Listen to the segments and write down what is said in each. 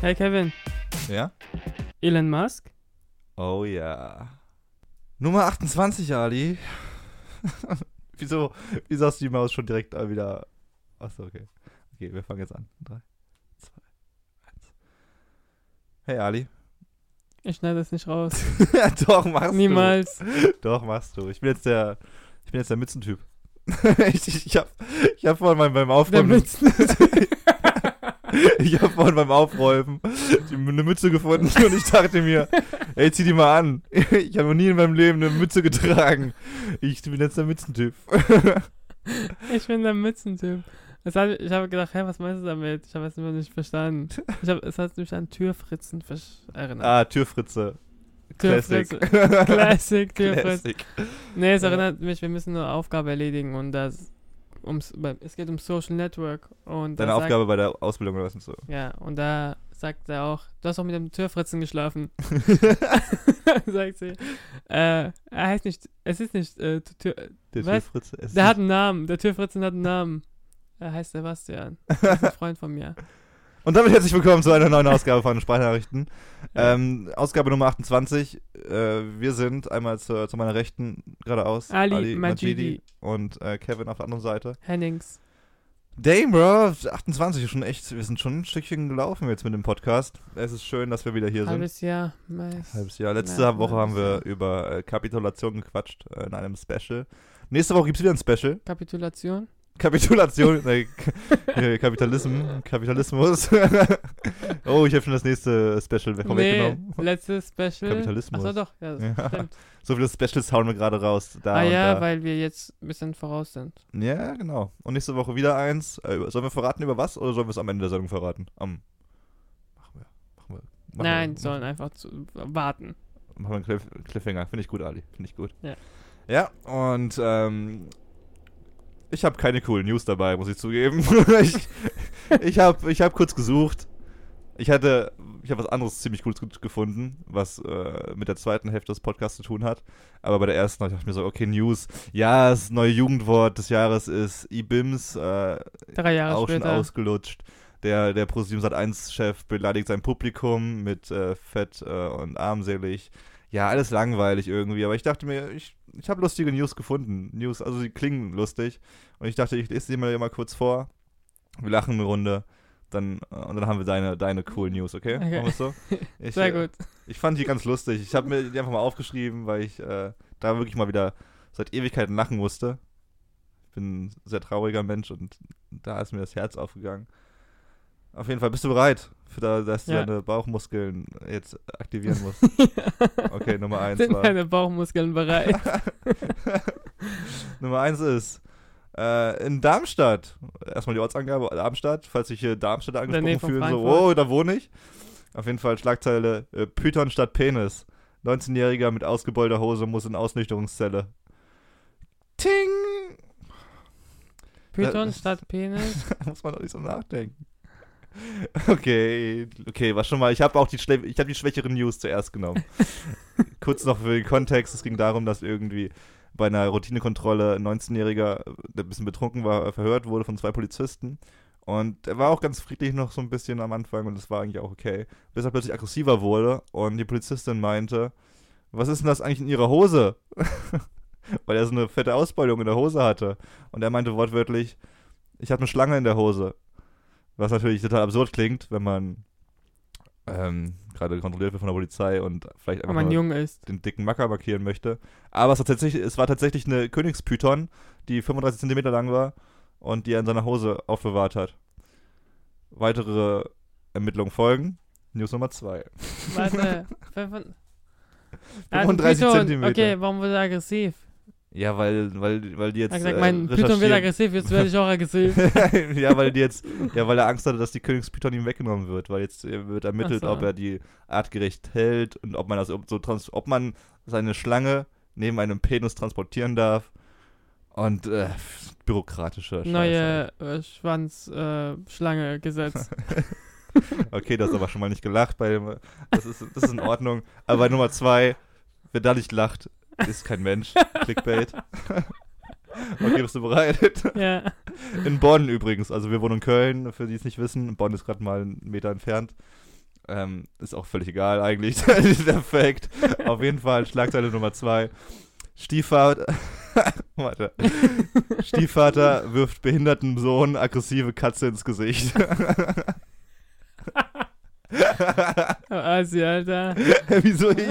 Hey Kevin, Ja? Elon Musk? Oh ja. Nummer 28, Ali. wieso, wieso hast du die Maus schon direkt wieder. Achso, okay. Okay, wir fangen jetzt an. 3, 2, 1. Hey Ali. Ich schneide das nicht raus. Doch, machst Niemals. du. Doch, machst du. Ich bin jetzt der. Ich bin jetzt der Mützentyp. ich, ich, ich hab, ich hab vorhin beim, beim Der Aufräumen. Mützen. Ich habe vorhin beim Aufräumen eine Mütze gefunden und ich dachte mir, ey, zieh die mal an. Ich habe noch nie in meinem Leben eine Mütze getragen. Ich bin jetzt der Mützentyp. ich bin der Mützentyp. Hat, ich habe gedacht, hä, was meinst du damit? Ich habe es immer nicht verstanden. Hab, es hat mich an Türfritzen erinnert. Ah, Türfritze. Classic. Classic, Türfritze. Classic. Nee, es erinnert mich, wir müssen eine Aufgabe erledigen und das ums, es geht um Social Network und Deine da sagt- Aufgabe bei der Ausbildung oder was und so. Ja, und da sagt er auch, du hast auch mit dem Türfritzen geschlafen. sagt sie. Äh, er heißt nicht, es ist nicht, äh, Tür, Der? Türfritze. der hat einen Namen, der Türfritzen hat einen Namen. Er heißt Sebastian. Das ist ein Freund von mir. Und damit herzlich willkommen zu einer neuen Ausgabe von Sprachnachrichten. Ja. Ähm, Ausgabe Nummer 28. Äh, wir sind einmal zu, zu meiner Rechten geradeaus. Ali Majidi. Und äh, Kevin auf der anderen Seite. Hennings. Dame, Bro, 28 ist schon echt, wir sind schon ein Stückchen gelaufen jetzt mit dem Podcast. Es ist schön, dass wir wieder hier sind. Halbes Jahr. Mais. Halbes Jahr. Letzte Ja, Woche haben wir über äh, Kapitulation gequatscht äh, in einem Special. Nächste Woche gibt es wieder ein Special. Kapitulation. Kapitulation, äh, K- Kapitalismus, Kapitalismus. oh, ich habe schon das nächste Special Nee, vorweggenommen. letztes Special. Kapitalismus. Achso, doch. Ja, Ja. stimmt. So viele Specials hauen wir gerade raus. Da ah ja, da. weil wir jetzt ein bisschen voraus sind. Ja, genau. Und nächste Woche wieder eins. Äh, sollen wir verraten über was oder sollen wir es am Ende der Sendung verraten? Am. Machen wir. Machen wir. Machen Nein, wir, sollen einfach zu, warten. Machen wir einen Cliff, Cliffhanger. Finde ich gut, Ali. Finde ich gut. Ja. Ja, und ähm, ich habe keine coolen News dabei, muss ich zugeben. ich ich habe ich hab kurz gesucht. Ich hatte, ich habe was anderes ziemlich cooles gefunden, was äh, mit der zweiten Hälfte des Podcasts zu tun hat. Aber bei der ersten dachte ich mir so, okay, News. Ja, das neue Jugendwort des Jahres ist IBIMS. Äh, Drei Jahre auch schon später. ausgelutscht. Der, der ProSieben Sat 1-Chef beleidigt sein Publikum mit äh, fett äh, und armselig. Ja, alles langweilig irgendwie, aber ich dachte mir, ich, ich habe lustige News gefunden. News, also sie klingen lustig. Und ich dachte, ich lese die mal, mal kurz vor. Wir lachen eine Runde. Dann, äh, und dann haben wir deine, deine cool News, okay? Okay. Machen wir so? Ich, Sehr äh, gut. Ich fand die ganz lustig. Ich habe mir die einfach mal aufgeschrieben, weil ich äh, da wirklich mal wieder seit Ewigkeiten lachen musste. Ich bin ein sehr trauriger Mensch und da ist mir das Herz aufgegangen. Auf jeden Fall, bist du bereit, da, dass du Ja. deine Bauchmuskeln jetzt aktivieren musst? Okay, Nummer eins Sind war. deine Bauchmuskeln bereit? Nummer eins ist äh, in Darmstadt. Erstmal die Ortsangabe, Darmstadt, falls sich hier Darmstädter Nähe angesprochen fühlen, so, oh, da wohne ich. Auf jeden Fall Schlagzeile, äh, Python statt Penis. 19-Jähriger mit ausgebeulter Hose muss in Ausnüchterungszelle. Ting! Python statt Penis. muss man doch nicht so nachdenken. Okay, okay, war schon mal. Ich habe auch die, schle- ich hab die schwächeren News zuerst genommen. Kurz noch für den Kontext: Es ging darum, dass irgendwie bei einer Routinekontrolle ein 19-Jähriger, der ein bisschen betrunken war, verhört wurde von zwei Polizisten. Und er war auch ganz friedlich noch so ein bisschen am Anfang und das war eigentlich auch okay. Bis er plötzlich aggressiver wurde und die Polizistin meinte: Was ist denn das eigentlich in ihrer Hose? Weil er so eine fette Ausbeulung in der Hose hatte. Und er meinte wortwörtlich: Ich habe eine Schlange in der Hose. Was natürlich total absurd klingt, wenn man ähm, gerade kontrolliert wird von der Polizei und vielleicht einfach man nur jung ist. den dicken Macker markieren möchte. Aber es, war tatsächlich, es war tatsächlich eine Königspython, die 35 Zentimeter lang war und die er in seiner Hose aufbewahrt hat. Weitere Ermittlungen folgen. News Nummer 2. Warte. fünfund- Ah, 35 Python. Zentimeter. Okay, warum wird er aggressiv? Ja, weil, weil, weil die jetzt. Er hat gesagt, äh, mein Python wird aggressiv, jetzt werde ich auch aggressiv. ja, weil die jetzt, ja, weil er Angst hatte, dass die Königspython ihm weggenommen wird, weil jetzt äh, wird ermittelt, so. ob er die artgerecht hält und ob man das so trans ob man seine Schlange neben einem Penis transportieren darf. Und äh, bürokratische Scheiße. Neue äh, Schwanz-Schlange-Gesetz. Okay, das ist aber schon mal nicht gelacht. Bei dem, das, ist, das ist in Ordnung. Aber bei Nummer zwei, wer da nicht lacht, ist kein Mensch. Clickbait. Okay, bist du bereit? Ja. In Bonn übrigens. Also wir wohnen in Köln, für die es nicht wissen. Bonn ist gerade mal einen Meter entfernt. Ähm, ist auch völlig egal eigentlich. Perfekt. Auf jeden Fall Schlagzeile Nummer zwei. Stiefvater, warte. Stiefvater wirft behinderten Sohn aggressive Katze ins Gesicht. Asi, Alter. Wieso ich?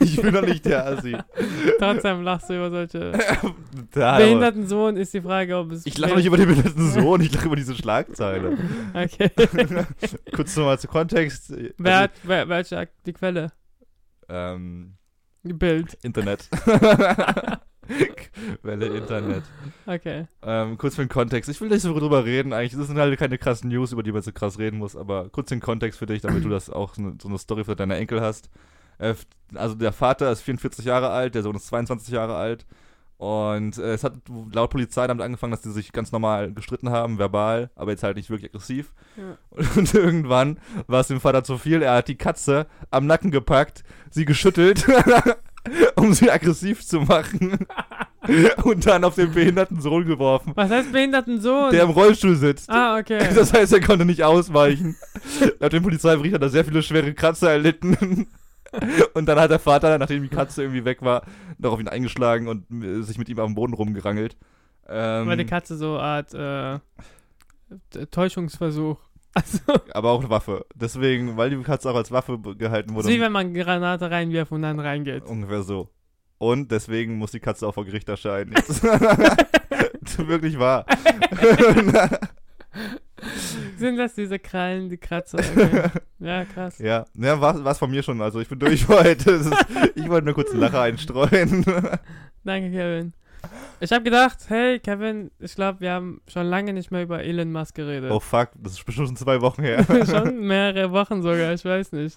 Ich bin doch nicht der Assi. Trotzdem lachst du über solche behinderten Sohn, ist die Frage, ob es. Ich lache nicht über den behinderten Sohn, ich lache über diese Schlagzeile. Okay. Kurz nochmal zu Kontext. Wer Also, hat, wer, welche die Quelle? ähm, Bild. Internet. Welle Internet. Okay. Ähm, kurz für den Kontext. Ich will nicht so drüber reden eigentlich. Das sind halt keine krassen News, über die man so krass reden muss, aber kurz den Kontext für dich, damit du das auch so eine, Story für deine Enkel hast. Äh, also der Vater ist 44 Jahre alt, der Sohn ist 22 Jahre alt. Und äh, es hat laut Polizei damit angefangen, dass die sich ganz normal gestritten haben, verbal, aber jetzt halt nicht wirklich aggressiv. Ja. Und irgendwann war es dem Vater zu viel. Er hat die Katze am Nacken gepackt, sie geschüttelt, um sie aggressiv zu machen. und dann auf den behinderten Sohn geworfen, Was heißt behinderten Sohn? der im Rollstuhl sitzt. ah, okay. Das heißt, er konnte nicht ausweichen. Laut dem Polizeibericht hat er sehr viele schwere Kratzer erlitten. Und dann hat der Vater, nachdem die Katze irgendwie weg war, noch auf ihn eingeschlagen und äh, sich mit ihm am Boden rumgerangelt. Ähm, Weil die Katze so Art äh, Täuschungsversuch. Also, aber auch eine Waffe. Deswegen, weil die Katze auch als Waffe gehalten wurde. ist wie wenn man Granate reinwirft und dann reingeht. Ungefähr so. Und deswegen muss die Katze auch vor Gericht erscheinen. Wirklich wahr. Sind das diese Krallen, die Kratzer? Okay. Ja, krass. ja, ja war es von mir schon. Also ich bin durch heute. Ist, ich wollte nur kurz einen Lacher einstreuen. Danke, Kevin. Ich habe gedacht, hey, Kevin, ich glaube, wir haben schon lange nicht mehr über Elon Musk geredet. oh fuck, das ist bestimmt schon zwei Wochen her. schon mehrere Wochen sogar, ich weiß nicht.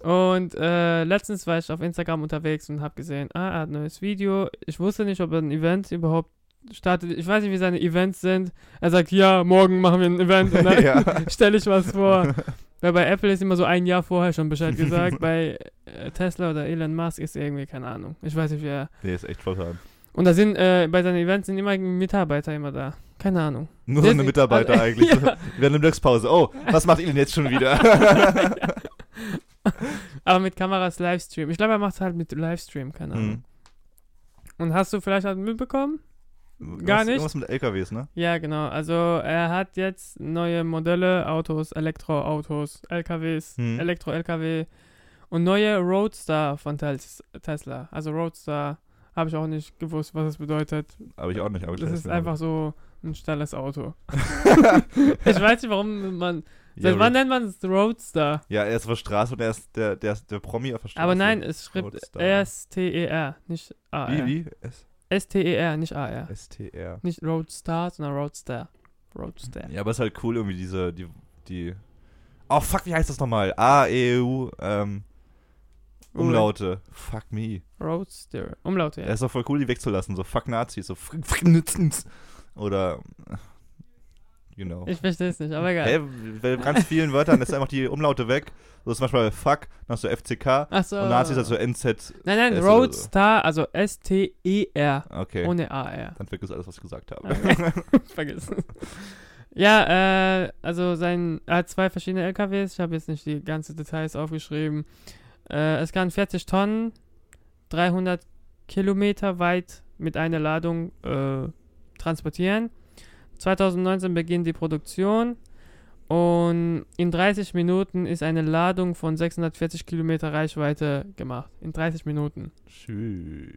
Und äh, letztens war ich auf Instagram unterwegs und habe gesehen, ah, er hat ein neues Video. Ich wusste nicht, ob er ein Event überhaupt startet. Ich weiß nicht, wie seine Events sind. Er sagt, ja, morgen machen wir ein Event und dann Ja. stelle ich was vor. Weil bei Apple ist immer so ein Jahr vorher schon Bescheid gesagt. bei äh, Tesla oder Elon Musk ist irgendwie keine Ahnung. Ich weiß nicht, wer. Nee, ist echt spontan. Und da sind, äh, bei seinen Events sind immer Mitarbeiter immer da. Keine Ahnung. Nur eine Mitarbeiter also, eigentlich. ja. Während der Mittagspause. Oh, was macht Elon jetzt schon wieder? Aber mit Kameras Livestream. Ich glaube, er macht es halt mit Livestream, keine Ahnung. Hm. Und hast du vielleicht halt mitbekommen? Gar Was- nicht? Irgendwas mit LKWs, ne? Ja, genau. Also er hat jetzt neue Modelle, Autos, Elektroautos, LKWs, Hm. Elektro-LKW und neue Roadster von Tes Tesla. Also Roadster habe ich auch nicht gewusst, was es bedeutet. Aber ich auch nicht. Aber ich Das ist nicht. einfach so ein schnelles Auto. ich weiß nicht, warum man. Ja, Seit wann nennt man es Roadster? ja, er ist auf der Straße und er ist der, der, der Promi auf der Straße. Aber nein, es schreibt. S-T-E-R, nicht A-R. Wie, wie? S-T-E-R, nicht A-R. STR. Nicht Roadstar, sondern Roadster. Roadster. Ja, aber es ist halt cool irgendwie diese, die, die. Oh fuck, wie heißt das nochmal? A, E, U, ähm, Umlaute. Fuck me. Roadster. Umlaute, Er ja. ist doch voll cool, die wegzulassen. So fuck Nazis, so Nützens. Oder, you know. Ich verstehe es nicht, aber egal. Hä, bei ganz vielen Wörtern ist einfach die Umlaute weg. So zum Beispiel bei fuck, dann hast du FCK Achso. und Nazis du NZ. Nein, nein, S oder so. Roadstar, also S-T-E-R. Okay, Ohne A-R. dann vergiss alles, was ich gesagt habe. Okay. Vergiss. Ja, äh, also sein, er hat zwei verschiedene LKWs. Ich habe jetzt nicht die ganzen Details aufgeschrieben. Äh, es kann 40 Tonnen, 300 Kilometer weit mit einer Ladung äh, transportieren. 2019 beginnt die Produktion und in 30 Minuten ist eine Ladung von 640 Kilometer Reichweite gemacht. In 30 Minuten. Tschüss.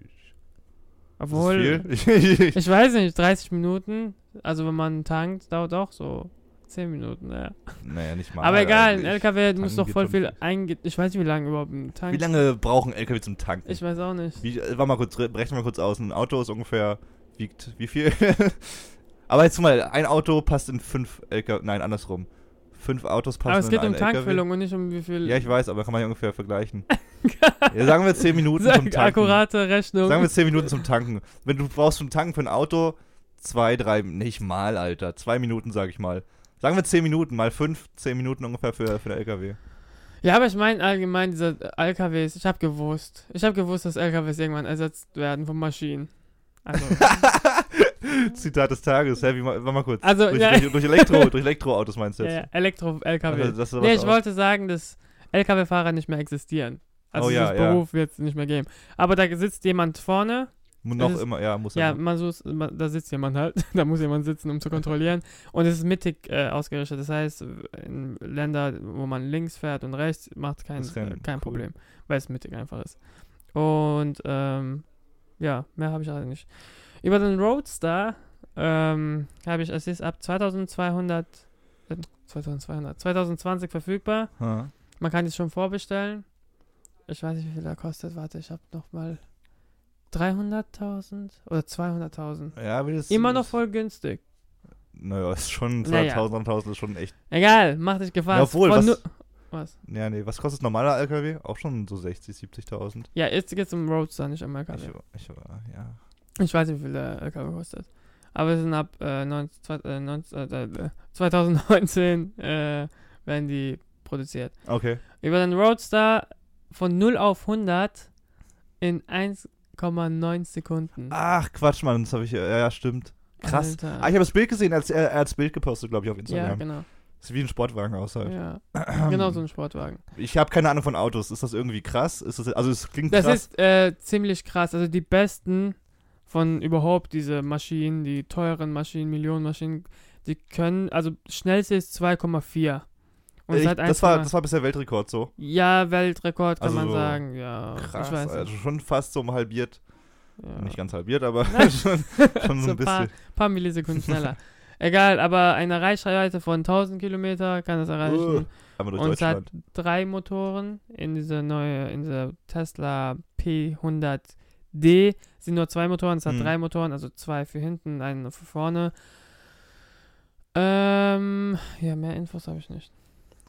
Obwohl, ich weiß nicht, 30 Minuten, also wenn man tankt, dauert auch so 10 Minuten, ja. naja, nicht mal. Aber egal, ein. LKW muss doch voll viel einge... Ich weiß nicht, wie lange überhaupt ein Tank... Wie lange brauchen LKW zum Tanken? Ich weiß auch nicht. Wie, äh, warte mal kurz, rechnen wir kurz aus. Ein Auto ist ungefähr, wiegt wie viel? Aber jetzt mal, ein Auto passt in fünf LKW, nein, andersrum. Fünf Autos passen Aber es in geht um einen LKW. Tankfüllung und nicht um wie viel... Ja, ich weiß, aber kann man ja ungefähr vergleichen. ja, sagen wir 10 Minuten zum Sag, Tanken. akkurate Rechnung. Sagen wir 10 Minuten zum Tanken. Wenn du brauchst zum Tanken für ein Auto, zwei, drei, nicht mal, Alter. Zwei Minuten, sag ich mal. Sagen wir 10 Minuten, mal 5, 10 Minuten ungefähr für, für den LKW. ja, aber ich meine allgemein diese LKWs, ich habe gewusst. Ich habe gewusst, dass LKWs irgendwann ersetzt werden von Maschinen. Also, Zitat des Tages. Hä, wie, mal, warte mal kurz. Also, durch, ja. durch, durch, Elektro, durch Elektroautos meinst du jetzt? ja, Elektro-LKW. Also, nee, ich aus- wollte sagen, dass LKW-Fahrer nicht mehr existieren. Also Oh, ja. Beruf wird es nicht mehr geben. Aber da sitzt jemand vorne. Noch ist- immer, ja, muss Ja, man man, da sitzt jemand halt. da muss jemand sitzen, um zu kontrollieren. Und es ist mittig äh, ausgerichtet. Das heißt, in Länder, wo man links fährt und rechts, macht kein, äh, kein cool. Problem. Weil es mittig einfach ist. Und ähm, ja, mehr habe ich halt nicht. Über den Roadster ähm, habe ich, es ist ab 2200, äh, 2200, 2020 verfügbar. Ha. Man kann es schon vorbestellen. Ich weiß nicht, wie viel er kostet. Warte, ich habe noch mal 300.000 oder 200.000. Ja, wie das Immer noch voll günstig. Naja, ist schon Naja. 2000, 1000 ist schon echt. Egal, mach dich gefasst. Ja, obwohl, was- was? Ja, nee, was kostet normaler LKW? Auch schon so 60, 70.000. Ja, jetzt geht's um Roadster, nicht um Ich, LKW. ich, ja. Ich weiß nicht, wie viel der LKW kostet. Aber es sind ab äh, 19, zwei- äh, 19, äh, äh, 2019 äh, werden die produziert. Okay. Über den Roadster von 0 auf 100 in 1,9 Sekunden. Ach, Quatsch, Mann, das habe ich. Ja, ja, stimmt. Krass. Alter. Ah, ich habe das Bild gesehen, als er, er hat das Bild gepostet, glaube ich, auf ja, Instagram. genau. Sieht wie ein Sportwagen aus halt. Ja. genau so ein Sportwagen. Ich habe keine Ahnung von Autos. Ist das irgendwie krass? Ist das, also es klingt Das krass. ist äh, ziemlich krass. Also die besten von überhaupt diese Maschinen, die teuren Maschinen, Millionenmaschinen, die können, also schnellste ist 2,4. Und ich, seit das, war, 1,9 das war bisher Weltrekord so. Ja, Weltrekord kann Also man so sagen, ja. Krass. Also schon fast so um halbiert. Ja. Nicht ganz halbiert, aber schon, schon so ein ein paar- bisschen. paar Millisekunden schneller. Egal, aber eine Reichweite von 1000 Kilometer kann es erreichen. Durch Und es hat drei Motoren in dieser neue, in dieser Tesla P100D. Sind nur zwei Motoren, es hat Hm. drei Motoren, also zwei für hinten, einen für vorne. Ähm, ja, mehr Infos habe ich nicht.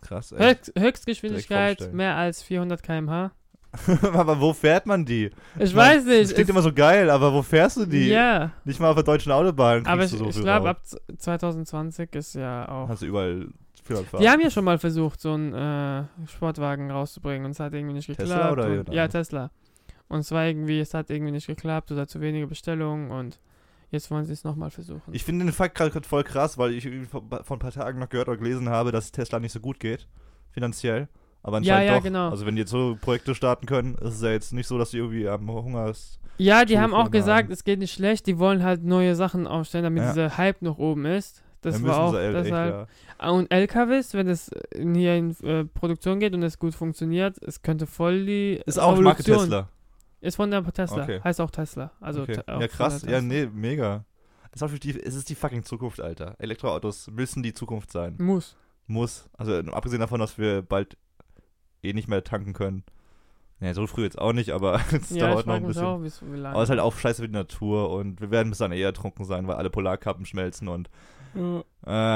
Krass, ey. Höchst, Höchstgeschwindigkeit mehr als 400 km/h. aber wo fährt man die? Ich meine, weiß nicht. Das klingt immer so geil, aber wo fährst du die? ja, Nicht mal auf der deutschen Autobahn. aber ich, so ich glaube, ab z- 2020 ist ja auch. Hast du überall. Die haben ja schon mal versucht, so einen äh, Sportwagen rauszubringen und es hat irgendwie nicht geklappt. Tesla oder jemand Ja? Tesla. Und es war irgendwie, es hat irgendwie nicht geklappt oder zu wenige Bestellungen und jetzt wollen sie es nochmal versuchen. Ich finde den Fakt gerade voll krass, weil ich vor, ein paar Tagen noch gehört oder gelesen habe, dass Tesla nicht so gut geht, finanziell. Aber Ja, anscheinend ja, doch. genau. Also wenn die jetzt so Projekte starten können, ist es ja jetzt nicht so, dass die irgendwie am Hunger ist. ja, die haben auch gesagt, haben. es geht nicht schlecht, die wollen halt neue Sachen aufstellen, damit Ja. dieser Hype noch oben ist. Das Dann war auch deshalb. ja. Und LKWs, wenn es hier in äh, Produktion geht und es gut funktioniert, es könnte voll die Ist auch Marke Revolution- Tesla. Ist von der Tesla. Okay. Heißt auch Tesla. Also okay. auch Ja, krass. Ja, nee, mega. Das ist, auch die, es ist die fucking Zukunft, Alter. Elektroautos müssen die Zukunft sein. Muss. Muss. Also abgesehen davon, dass wir bald eh nicht mehr tanken können. Naja, so früh jetzt auch nicht, aber es Ja, dauert noch ein bisschen. auch, wie's- wie lange. Aber es ist halt auch scheiße für die Natur und wir werden bis dann eher trunken sein, weil alle Polarkappen schmelzen und Ja.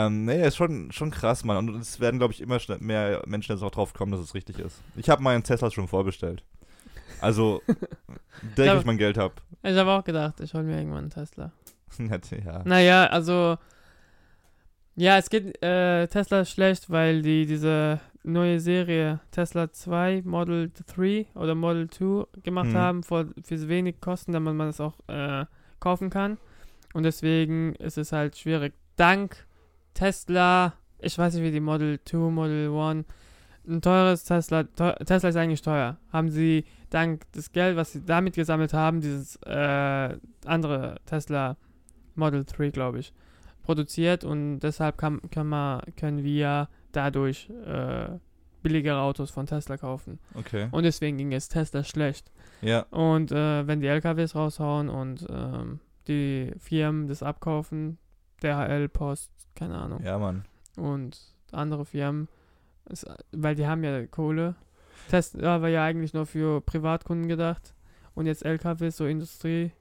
ähm, nee, ist schon, schon krass, Mann. Und es werden, glaube ich, immer mehr Menschen jetzt auch drauf kommen, dass es richtig ist. Ich habe meinen Tesla schon vorbestellt. Also, denke Ja. ich mein Geld habe. Ich habe auch gedacht, ich hole mir irgendwann einen Tesla. ja. Naja, also. Ja, es geht äh, Tesla schlecht, weil die diese neue Serie Tesla 2 Model 3 oder Model 2 gemacht Mhm. haben für, für wenig Kosten, damit man es auch äh, kaufen kann. Und deswegen ist es halt schwierig. Dank Tesla, ich weiß nicht wie die Model 2, Model 1, ein teures Tesla, teu, Tesla ist eigentlich teuer. Haben sie dank des Geld, was sie damit gesammelt haben, dieses äh, andere Tesla Model 3, glaube ich, produziert und deshalb kann, kann man, können wir dadurch äh, billigere Autos von Tesla kaufen. Okay. Und deswegen ging es Tesla schlecht. Ja. Und äh, wenn die LKWs raushauen und ähm, die Firmen das abkaufen, DHL, Post, keine Ahnung, Ja, Mann. und andere Firmen, es, weil die haben ja Kohle. Tesla war ja eigentlich nur für Privatkunden gedacht und jetzt LKWs so Industrie,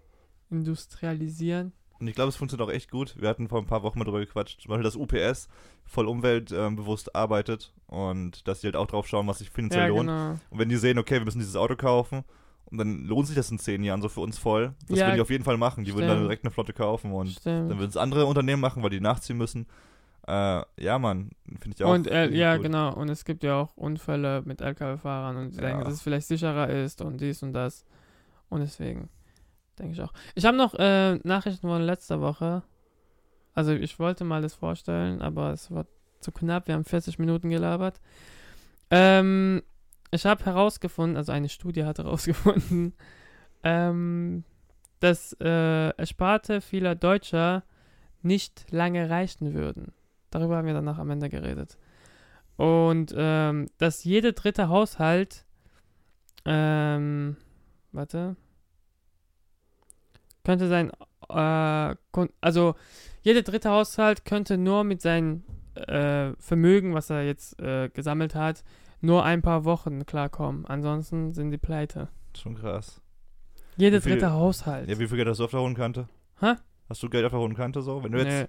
industrialisieren. Und ich glaube, es funktioniert auch echt gut. Wir hatten vor ein paar Wochen mal drüber gequatscht. Zum Beispiel, dass UPS voll umweltbewusst arbeitet und dass die halt auch drauf schauen, was sich finanziell Ja, lohnt. genau. Und wenn die sehen, okay, wir müssen dieses Auto kaufen, und dann lohnt sich das in zehn Jahren so für uns voll. Das Ja, würden die auf jeden Fall machen. Die würden dann stimmt. direkt eine Flotte kaufen und Stimmt. dann würden es andere Unternehmen machen, weil die nachziehen müssen. Äh, ja, Mann, finde ich auch. Und äh, ja, gut. genau. Und es gibt ja auch Unfälle mit LKW-Fahrern und sie Ja. denken, dass es vielleicht sicherer ist und dies und das. Und deswegen. denke ich auch. Ich habe noch äh, Nachrichten von letzter Woche. Also ich wollte mal das vorstellen, aber es war zu knapp. Wir haben 40 Minuten gelabert. Ähm, ich habe herausgefunden, also eine Studie hat herausgefunden, ähm, dass äh, Ersparte vieler Deutscher nicht lange reichen würden. Darüber haben wir danach am Ende geredet. Und ähm, dass jeder dritte Haushalt, ähm, warte, könnte sein, äh, also jeder dritte Haushalt könnte nur mit seinem äh, Vermögen, was er jetzt äh, gesammelt hat, nur ein paar Wochen klarkommen. Ansonsten sind die pleite. Schon krass. Jeder dritte Haushalt. Ja, wie viel Geld hast du auf der hohen Kante? Hä? Hast du Geld auf der hohen Kante so? Wenn du Nee.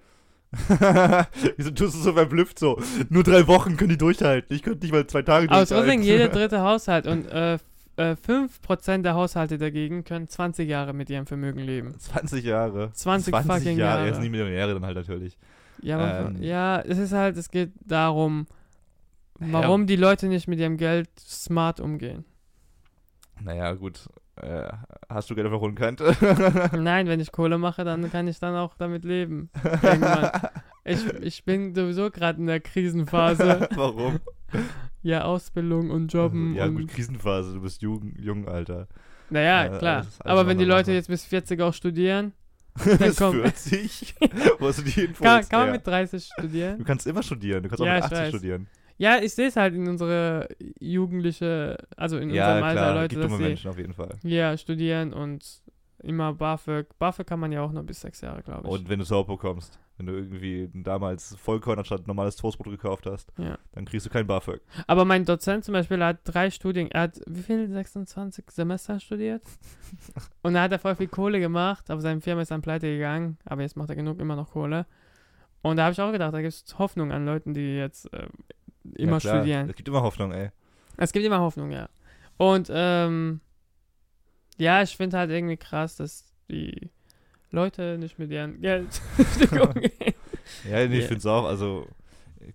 Wieso tust du so verblüfft so? Nur drei Wochen können die durchhalten. Ich könnte nicht mal zwei Tage Aber durchhalten. trotzdem jeder dritte Haushalt und äh, f- äh, 5% der Haushalte dagegen können 20 Jahre mit ihrem Vermögen leben. 20 Jahre. 20 fucking Jahre. Jahre. Jetzt nicht Millionäre dann halt natürlich. Ja, aber, Ähm. ja, es ist halt, es geht darum, warum die Leute nicht mit ihrem Geld smart umgehen. Naja, gut. Äh, hast du Geld hohen Kante? Nein, wenn ich Kohle mache, dann kann ich dann auch damit leben. Irgendwann. Ich, ich bin sowieso gerade in der Krisenphase. Warum? Ja, Ausbildung und Jobben Ja, und gut, Krisenphase. Du bist jung, jung Alter. Naja, Äh, klar. alles- alles Aber wenn die Leute jetzt bis 40 auch studieren, Bis komm. 40? Wo hast du die Info kann, kann man mit 30 studieren. Du kannst immer studieren. Du kannst Ja, auch ich mit 80 weiß. studieren. Ja, ich sehe es halt in unsere jugendliche, also in Ja, unserem Alter klar. Leute, gibt dass dumme sie Menschen auf jeden Fall. ja studieren und immer BAföG. BAföG kann man ja auch noch bis sechs Jahre, glaube ich. Und wenn du Soap bekommst, wenn du irgendwie damals Vollkorn anstatt normales Toastbrot gekauft hast, Ja. dann kriegst du kein BAföG. Aber mein Dozent zum Beispiel hat drei Studien, er hat wie viel, 26 Semester studiert? und da hat er voll viel Kohle gemacht, aber seine Firma ist dann pleite gegangen, aber jetzt macht er genug immer noch Kohle. Und da habe ich auch gedacht, da gibt es Hoffnung an Leuten, die jetzt äh, immer ja, studieren. Es gibt immer Hoffnung, ey. Es gibt immer Hoffnung, ja. Und ähm, ja, ich finde halt irgendwie krass, dass die Leute nicht mit ihrem Geld umgehen. Ja, nee, ich finde es auch. Also,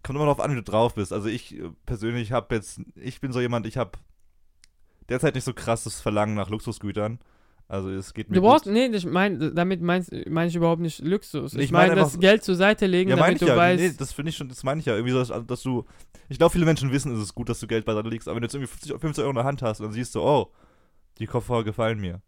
kommt immer darauf an, wie du drauf bist. Also, ich äh, persönlich habe jetzt, ich bin so jemand, ich habe derzeit nicht so krasses Verlangen nach Luxusgütern. Also, es geht mir. Du brauchst, gut. nee, ich mein, damit meine ich überhaupt nicht Luxus. Ich, ich mein meine, das einfach- Geld zur Seite legen, Ja, damit ich du ja. weißt. Nee, das finde ich schon, das meine ich ja. Irgendwie so, dass, dass du. Ich glaube, viele Menschen wissen, es ist gut, dass du Geld beiseite legst, aber wenn du jetzt irgendwie 50, 50 Euro in der Hand hast und dann siehst du, oh, die Kopfhörer gefallen mir.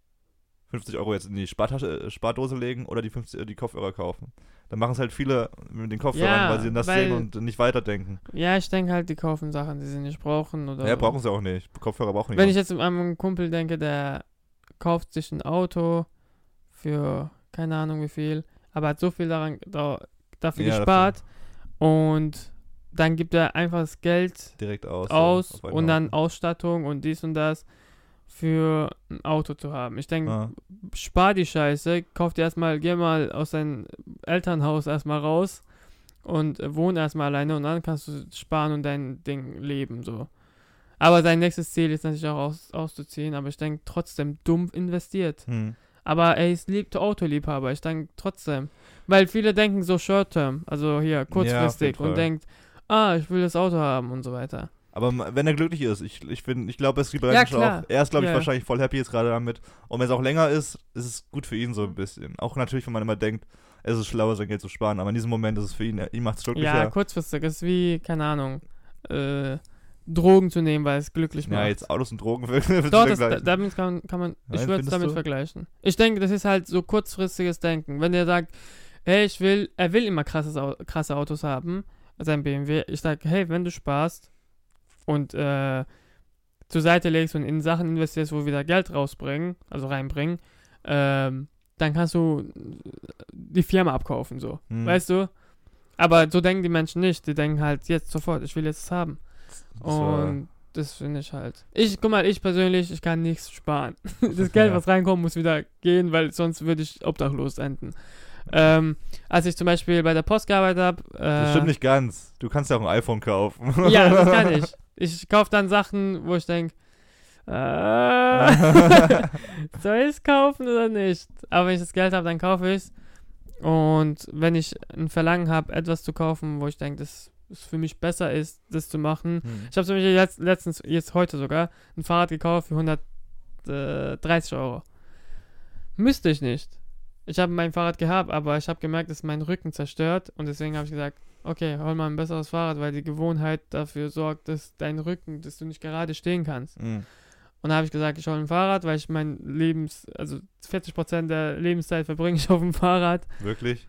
50 Euro jetzt in die Spartasche, äh, Spardose legen oder die, 50, äh, die Kopfhörer kaufen. Dann machen es halt viele mit den Kopfhörern, Ja, weil sie das weil- sehen und nicht weiterdenken. ja, ich denke halt, die kaufen Sachen, die sie nicht brauchen. Oder Ja, brauchen sie auch nicht. Kopfhörer brauchen die Wenn nicht. ich jetzt an einen Kumpel denke, der kauft sich ein Auto für keine Ahnung wie viel, aber hat so viel daran, da, dafür Ja, gespart und dann gibt er einfach das Geld direkt aus. aus einen und dann. Ausstattung und dies und das für ein Auto zu haben. Ich denke, Ah. spar die Scheiße, kauf dir erstmal, geh mal aus deinem Elternhaus erstmal raus und äh, wohn erstmal alleine und dann kannst du sparen und dein Ding leben, so. Aber sein nächstes Ziel ist natürlich auch aus, auszuziehen, aber ich denke trotzdem dumm investiert. Hm. Aber er ist lieb Autoliebhaber, ich denke trotzdem. Weil viele denken so short-term, also hier kurzfristig Fall. und denkt, ah, ich will das Auto haben und so weiter. Aber wenn er glücklich ist, ich, ich, find- ich glaube, es gibt Ja, auch. Er ist, glaube ich, Ja. wahrscheinlich voll happy jetzt gerade damit. Und wenn es auch länger ist, ist es gut für ihn so ein bisschen. Auch natürlich, wenn man immer denkt, es ist schlauer, sein Geld zu sparen. Aber in diesem Moment ist es für ihn, ihn macht es Ja, glücklicher. kurzfristig ist wie, keine Ahnung, äh, Drogen zu nehmen, weil es glücklich macht. Ja, jetzt Autos und Drogen will Doch, ich das, da, damit kann, kann man, ich Nein, würde es damit du? vergleichen. Ich denke, das ist halt so kurzfristiges Denken. Wenn er sagt, hey, ich will, er will immer krasses, krasse Autos haben, sein BMW. Ich sage, hey, wenn du sparst und äh, zur Seite legst und in Sachen investierst, wo wir wieder Geld rausbringen, also reinbringen, ähm, dann kannst du die Firma abkaufen, so. Hm. Weißt du? Aber so denken die Menschen nicht. Die denken halt jetzt sofort, ich will jetzt es haben. Das Und das finde ich halt. Ich, guck mal, ich persönlich, ich kann nichts sparen. Das Geld, Ja. was reinkommt, muss wieder gehen, weil sonst würde ich obdachlos enden. Ähm, als ich zum Beispiel bei der Post gearbeitet habe. Äh, das stimmt nicht ganz. Du kannst ja auch ein iPhone kaufen. Ja, das kann ich. Ich kaufe dann Sachen, wo ich denke, äh, soll ich es kaufen oder nicht? Aber wenn ich das Geld habe, dann kaufe ich es. Und wenn ich ein Verlangen habe, etwas zu kaufen, wo ich denke, dass es für mich besser ist, das zu machen, Hm. ich habe zum Beispiel jetzt, letztens, jetzt heute sogar, ein Fahrrad gekauft für 130 Euro. Müsste ich nicht. Ich habe mein Fahrrad gehabt, aber ich habe gemerkt, dass mein Rücken zerstört und deswegen habe ich gesagt, okay, hol mal ein besseres Fahrrad, weil die Gewohnheit dafür sorgt, dass dein Rücken, dass du nicht gerade stehen kannst. Mhm. Und da habe ich gesagt, ich hole ein Fahrrad, weil ich mein Lebens, also 40% der Lebenszeit verbringe ich auf dem Fahrrad. Wirklich?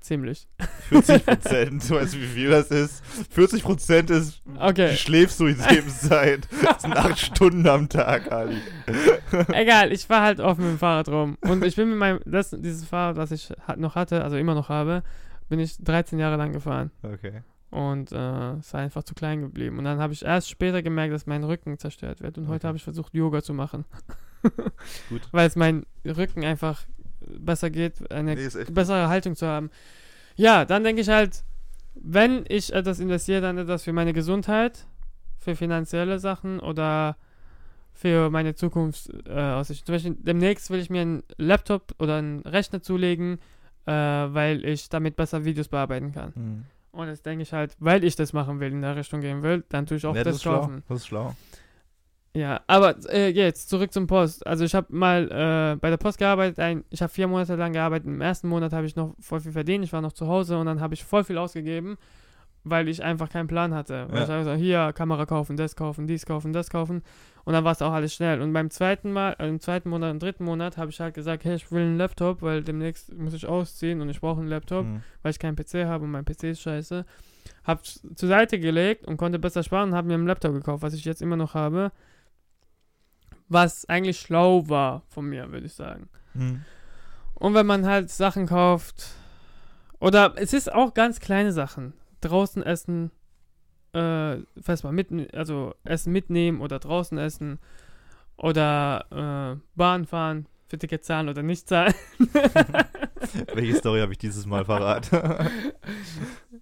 Ziemlich. 40 Prozent, du weißt, wie viel das ist? 40 Prozent ist, Okay. wie schläfst du die Lebenszeit? Das sind acht Stunden am Tag, Ali. Egal, ich fahre halt oft mit dem Fahrrad rum. Und ich bin mit meinem, das, dieses Fahrrad, was ich noch hatte, also immer noch habe, bin ich 13 Jahre lang gefahren. Okay. Und äh, es war einfach zu klein geblieben. Und dann habe ich erst später gemerkt, dass mein Rücken zerstört wird. Und heute Okay. habe ich versucht, Yoga zu machen. Gut. Weil es mein Rücken einfach besser geht, eine Nee, bessere Haltung zu haben. Ja, dann denke ich halt, wenn ich etwas investiere, dann etwas für meine Gesundheit, für finanzielle Sachen oder für meine Zukunftsaussichten. Äh, Aussichten. Zum Beispiel demnächst will ich mir einen Laptop oder einen Rechner zulegen, äh, weil ich damit besser Videos bearbeiten kann. Mhm. Und jetzt denke ich halt, weil ich das machen will, in der Richtung gehen will, dann tue ich auch Ja, das, schlau. kaufen. Das ist schlau. Ja, aber äh, jetzt zurück zum Post. Also ich habe mal äh, bei der Post gearbeitet. Ein, ich habe vier Monate lang gearbeitet. Im ersten Monat habe ich noch voll viel verdient. Ich war noch zu Hause und dann habe ich voll viel ausgegeben, weil ich einfach keinen Plan hatte. Weil Ja. ich habe gesagt, hier Kamera kaufen, das kaufen, dies kaufen, das kaufen. Und dann war es auch alles schnell. Und beim zweiten Mal, äh, im zweiten Monat und dritten Monat habe ich halt gesagt, hey, ich will einen Laptop, weil demnächst muss ich ausziehen und ich brauche einen Laptop Mhm. weil ich keinen PC habe und mein PC ist scheiße. Hab's zur Seite gelegt und konnte besser sparen und habe mir einen Laptop gekauft, was ich jetzt immer noch habe. Was eigentlich schlau war von mir, würde ich sagen. Mhm. Und wenn man halt Sachen kauft, oder es ist auch ganz kleine Sachen. Draußen essen, äh, fest mal mit, also Essen mitnehmen oder draußen essen oder äh, Bahn fahren, für Ticket zahlen oder nicht zahlen. Welche Story habe ich dieses Mal verraten?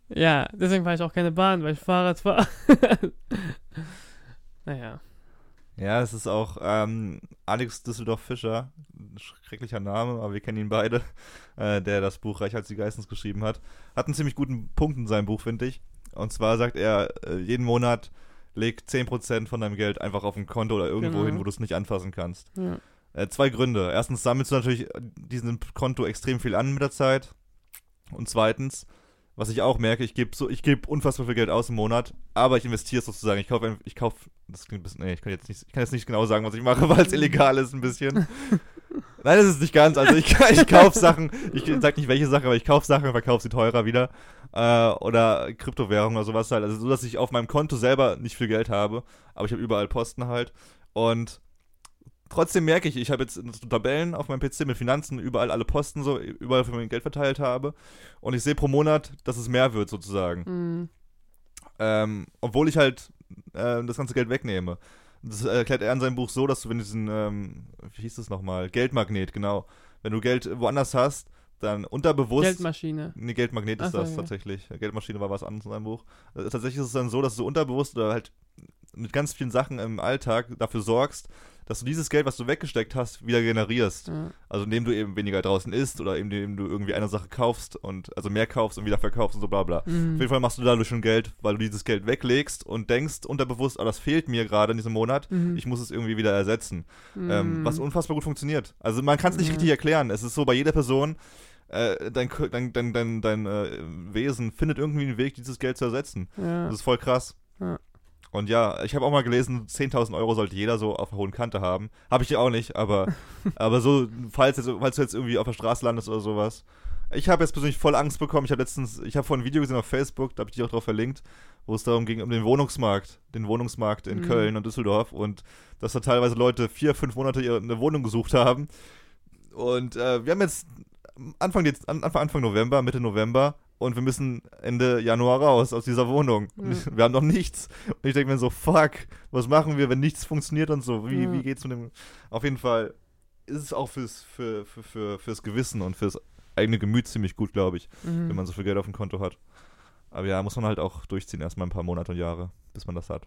Ja, deswegen fahre ich auch keine Bahn, weil ich Fahrrad fahre. naja. Ja, es ist auch ähm, Alex Düsseldorf Fischer, ein schrecklicher Name, aber wir kennen ihn beide, äh, der das Buch Reich als die Geistens geschrieben hat. Hat einen ziemlich guten Punkt in seinem Buch, finde ich. Und zwar sagt er, äh, jeden Monat leg 10% von deinem Geld einfach auf ein Konto oder irgendwo Genau. hin, wo du es nicht anfassen kannst. Ja. Äh, zwei Gründe. Erstens sammelst du natürlich diesem Konto extrem viel an mit der Zeit. Und zweitens, was ich auch merke, ich gebe so, ich gebe unfassbar viel Geld aus im Monat, aber ich investiere es sozusagen. Ich kaufe, ich kaufe, das klingt ein bisschen, nee, ich kann jetzt nicht, ich kann jetzt nicht genau sagen, was ich mache, weil es illegal ist ein bisschen. Nein, das ist nicht ganz. Also ich, ich kaufe Sachen, ich sag nicht welche Sache, aber ich kaufe Sachen und verkaufe sie teurer wieder. Äh, oder Kryptowährungen oder sowas halt. Also so, dass ich auf meinem Konto selber nicht viel Geld habe, aber ich habe überall Posten halt. Und trotzdem merke ich, ich habe jetzt Tabellen auf meinem PC mit Finanzen, überall alle Posten so, überall für mein Geld verteilt habe. Und ich sehe pro Monat, dass es mehr wird sozusagen. Mhm. Ähm, obwohl ich halt äh, das ganze Geld wegnehme. Das erklärt er in seinem Buch so, dass du, wenn du diesen, ähm, wie hieß das nochmal, Geldmagnet, genau. Wenn du Geld woanders hast, dann unterbewusst. Geldmaschine. Nee, Geldmagnet ist Ach das ja. tatsächlich. Geldmaschine war was anderes in seinem Buch. Äh, tatsächlich ist es dann so, dass du unterbewusst oder halt mit ganz vielen Sachen im Alltag dafür sorgst, dass du dieses Geld, was du weggesteckt hast, wieder generierst. Ja. Also indem du eben weniger draußen isst oder indem du irgendwie eine Sache kaufst und also mehr kaufst und wieder verkaufst und so bla bla. Auf Mhm. jeden Fall machst du dadurch schon Geld, weil du dieses Geld weglegst und denkst unterbewusst, ah, das fehlt mir gerade in diesem Monat, Mhm. ich muss es irgendwie wieder ersetzen. Ähm, Mhm. was unfassbar gut funktioniert. Also man kann es nicht richtig erklären. Es ist so bei jeder Person, äh, dein, dein, dein, dein, dein äh, Wesen findet irgendwie einen Weg, dieses Geld zu ersetzen. ja. Das ist voll krass. Ja. Und ja, ich habe auch mal gelesen, 10.000 Euro sollte jeder so auf der hohen Kante haben. Habe ich ja auch nicht, aber, aber so, falls, jetzt, falls du jetzt irgendwie auf der Straße landest oder sowas. Ich habe jetzt persönlich voll Angst bekommen. Ich habe letztens, ich habe vorhin ein Video gesehen auf Facebook, da habe ich dich auch drauf verlinkt, wo es darum ging, um den Wohnungsmarkt, den Wohnungsmarkt in Mhm. Köln und Düsseldorf und dass da teilweise Leute vier, fünf Monate ihre, eine Wohnung gesucht haben. Und äh, wir haben jetzt Anfang, Anfang, Anfang November, Mitte November und wir müssen Ende Januar raus aus dieser Wohnung. Mhm. Wir haben noch nichts. Und ich denke mir so, fuck, was machen wir, wenn nichts funktioniert und so? Wie, Ja. wie geht's mit dem. Auf jeden Fall ist es auch fürs, für, für, für, fürs Gewissen und fürs eigene Gemüt ziemlich gut, glaube ich, Mhm. wenn man so viel Geld auf dem Konto hat. Aber ja, muss man halt auch durchziehen, erstmal ein paar Monate und Jahre, bis man das hat.